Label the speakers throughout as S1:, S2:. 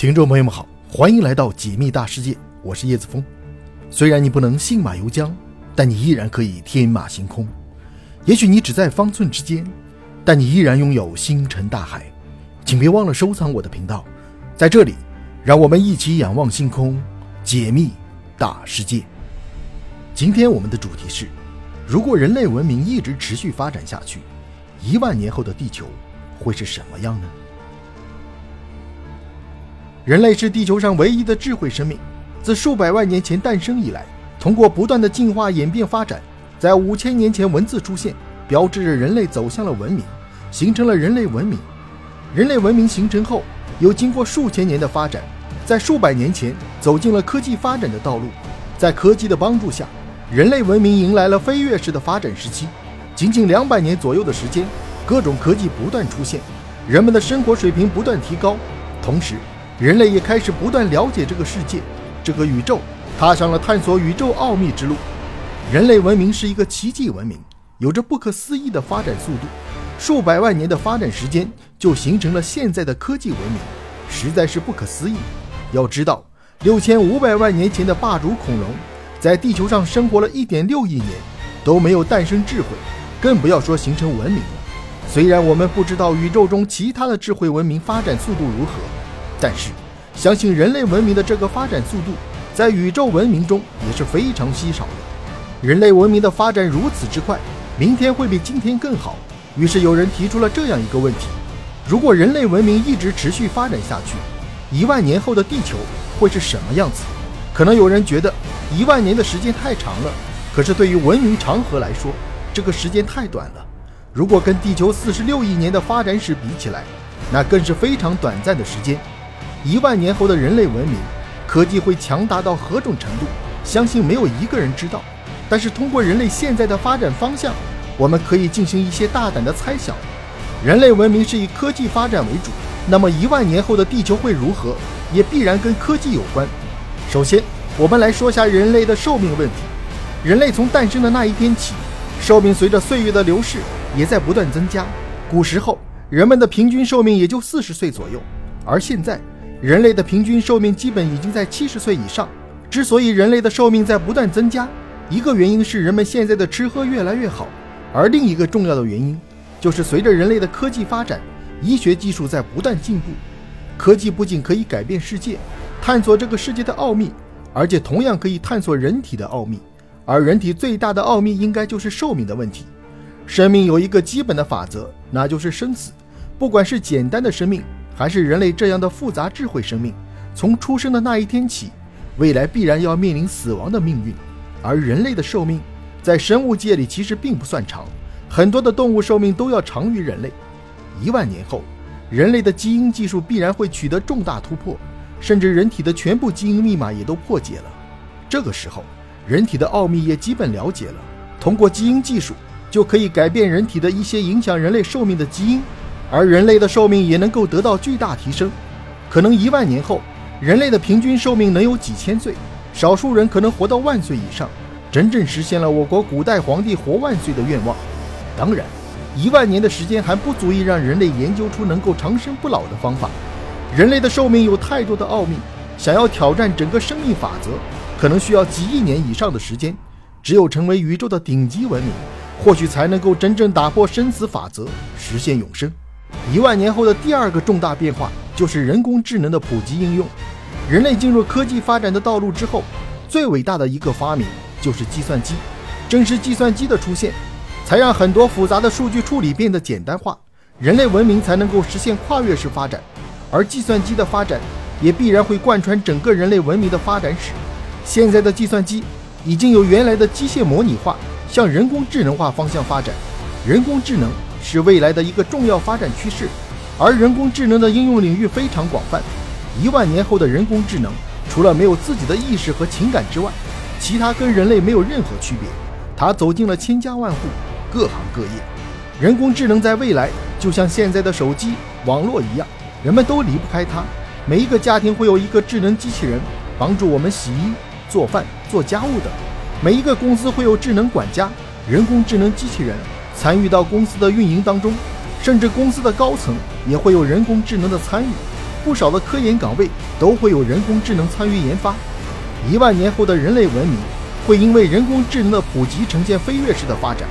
S1: 听众朋友们好，欢迎来到解密大世界，我是叶子峰。虽然你不能信马由缰，但你依然可以天马行空。也许你只在方寸之间，但你依然拥有星辰大海。请别忘了收藏我的频道，在这里，让我们一起仰望星空，解密大世界。今天我们的主题是：如果人类文明一直持续发展下去，一万年后的地球会是什么样呢？人类是地球上唯一的智慧生命，自数百万年前诞生以来，通过不断的进化演变发展，在五千年前文字出现，标志着人类走向了文明，形成了人类文明。人类文明形成后，又经过数千年的发展，在数百年前走进了科技发展的道路，在科技的帮助下，人类文明迎来了飞跃式的发展时期。仅仅两百年左右的时间，各种科技不断出现，人们的生活水平不断提高，同时。人类也开始不断了解这个世界，这个宇宙，踏上了探索宇宙奥秘之路。人类文明是一个奇迹文明，有着不可思议的发展速度，数百万年的发展时间就形成了现在的科技文明，实在是不可思议。要知道，六千五百万年前的霸主恐龙，在地球上生活了一点六亿年，都没有诞生智慧，更不要说形成文明了。虽然我们不知道宇宙中其他的智慧文明发展速度如何。但是，相信人类文明的这个发展速度，在宇宙文明中也是非常稀少的。人类文明的发展如此之快，明天会比今天更好。于是有人提出了这样一个问题：如果人类文明一直持续发展下去，一万年后的地球会是什么样子？可能有人觉得一万年的时间太长了，可是对于文明长河来说，这个时间太短了。如果跟地球四十六亿年的发展史比起来，那更是非常短暂的时间。一万年后的人类文明，科技会强大到何种程度？相信没有一个人知道。但是通过人类现在的发展方向，我们可以进行一些大胆的猜想。人类文明是以科技发展为主，那么一万年后的地球会如何？也必然跟科技有关。首先，我们来说下人类的寿命问题。人类从诞生的那一天起，寿命随着岁月的流逝也在不断增加。古时候，人们的平均寿命也就四十岁左右，而现在。人类的平均寿命基本已经在七十岁以上。之所以人类的寿命在不断增加，一个原因是人们现在的吃喝越来越好，而另一个重要的原因就是随着人类的科技发展，医学技术在不断进步。科技不仅可以改变世界，探索这个世界的奥秘，而且同样可以探索人体的奥秘。而人体最大的奥秘应该就是寿命的问题。生命有一个基本的法则，那就是生死。不管是简单的生命。还是人类这样的复杂智慧生命，从出生的那一天起，未来必然要面临死亡的命运。而人类的寿命，在生物界里其实并不算长，很多的动物寿命都要长于人类。一万年后，人类的基因技术必然会取得重大突破，甚至人体的全部基因密码也都破解了。这个时候，人体的奥秘也基本了解了，通过基因技术就可以改变人体的一些影响人类寿命的基因。而人类的寿命也能够得到巨大提升，可能一万年后，人类的平均寿命能有几千岁，少数人可能活到万岁以上，真正实现了我国古代皇帝活万岁的愿望。当然，一万年的时间还不足以让人类研究出能够长生不老的方法。人类的寿命有太多的奥秘，想要挑战整个生命法则，可能需要几亿年以上的时间。只有成为宇宙的顶级文明，或许才能够真正打破生死法则，实现永生。一万年后的第二个重大变化就是人工智能的普及应用。人类进入科技发展的道路之后，最伟大的一个发明就是计算机。正是计算机的出现，才让很多复杂的数据处理变得简单化，人类文明才能够实现跨越式发展。而计算机的发展，也必然会贯穿整个人类文明的发展史。现在的计算机已经由原来的机械模拟化向人工智能化方向发展。人工智能。是未来的一个重要发展趋势，而人工智能的应用领域非常广泛。一万年后的人工智能，除了没有自己的意识和情感之外，其他跟人类没有任何区别。它走进了千家万户、各行各业。人工智能在未来就像现在的手机、网络一样，人们都离不开它。每一个家庭会有一个智能机器人，帮助我们洗衣、做饭、做家务等。每一个公司会有智能管家、人工智能机器人。参与到公司的运营当中，甚至公司的高层也会有人工智能的参与。不少的科研岗位都会有人工智能参与研发。一万年后的人类文明会因为人工智能的普及呈现飞跃式的发展，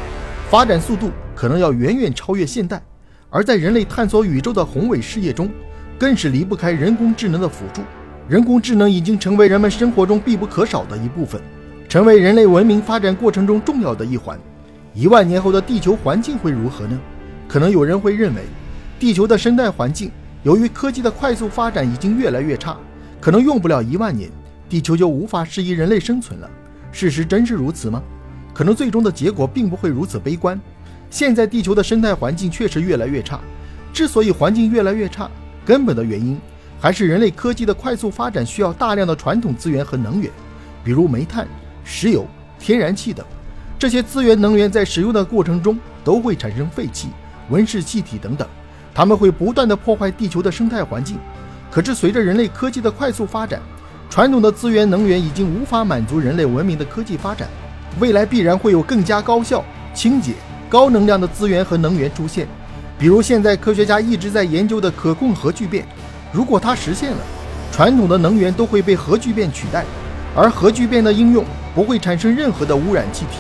S1: 发展速度可能要远远超越现代。而在人类探索宇宙的宏伟事业中，更是离不开人工智能的辅助。人工智能已经成为人们生活中必不可少的一部分，成为人类文明发展过程中重要的一环。一万年后的地球环境会如何呢？可能有人会认为，地球的生态环境由于科技的快速发展已经越来越差，可能用不了一万年，地球就无法适宜人类生存了。事实真是如此吗？可能最终的结果并不会如此悲观。现在地球的生态环境确实越来越差，之所以环境越来越差，根本的原因。还是人类科技的快速发展需要大量的传统资源和能源，比如煤炭、石油、天然气等。这些资源能源在使用的过程中都会产生废气、温室气体等等，它们会不断的破坏地球的生态环境。可是随着人类科技的快速发展，传统的资源能源已经无法满足人类文明的科技发展，未来必然会有更加高效、清洁、高能量的资源和能源出现，比如现在科学家一直在研究的可控核聚变。如果它实现了，传统的能源都会被核聚变取代，而核聚变的应用不会产生任何的污染气体，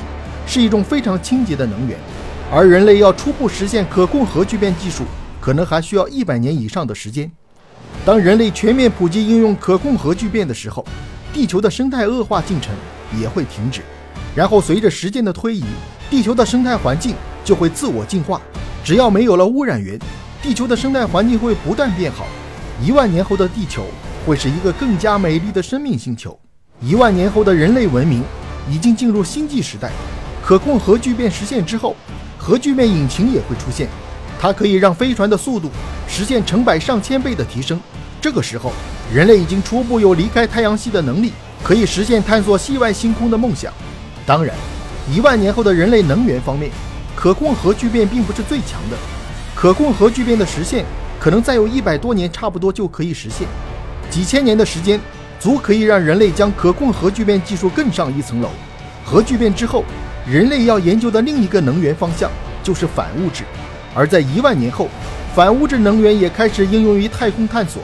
S1: 是一种非常清洁的能源。而人类要初步实现可控核聚变技术，可能还需要一百年以上的时间。当人类全面普及应用可控核聚变的时候，地球的生态恶化进程也会停止。然后随着时间的推移，地球的生态环境就会自我进化。只要没有了污染源，地球的生态环境会不断变好。一万年后的地球会是一个更加美丽的生命星球。一万年后的人类文明已经进入星际时代。可控核聚变实现之后，核聚变引擎也会出现，它可以让飞船的速度实现成百上千倍的提升。这个时候，人类已经初步有离开太阳系的能力，可以实现探索系外星空的梦想。当然，一万年后的人类能源方面，可控核聚变并不是最强的。可控核聚变的实现。可能再有一百多年，差不多就可以实现。几千年的时间，足可以让人类将可控核聚变技术更上一层楼。核聚变之后，人类要研究的另一个能源方向就是反物质。而在一万年后，反物质能源也开始应用于太空探索。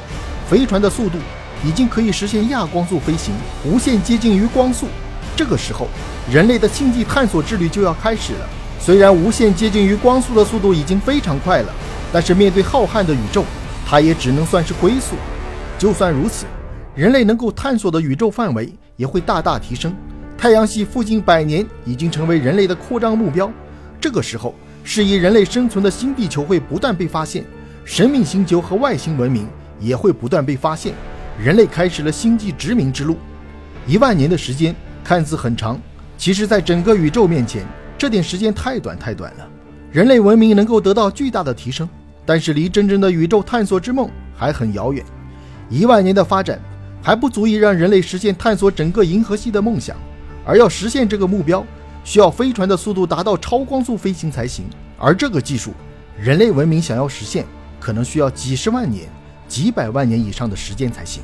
S1: 飞船的速度已经可以实现亚光速飞行，无限接近于光速。这个时候，人类的星际探索之旅就要开始了。虽然无限接近于光速的速度已经非常快了。但是面对浩瀚的宇宙，它也只能算是龟速。就算如此，人类能够探索的宇宙范围也会大大提升。太阳系附近百年已经成为人类的扩张目标。这个时候，适宜人类生存的新地球会不断被发现，神秘星球和外星文明也会不断被发现。人类开始了星际殖民之路。一万年的时间看似很长，其实，在整个宇宙面前，这点时间太短太短了。人类文明能够得到巨大的提升。但是离真正的宇宙探索之梦还很遥远，一万年的发展还不足以让人类实现探索整个银河系的梦想，而要实现这个目标，需要飞船的速度达到超光速飞行才行。而这个技术，人类文明想要实现，可能需要几十万年、几百万年以上的时间才行。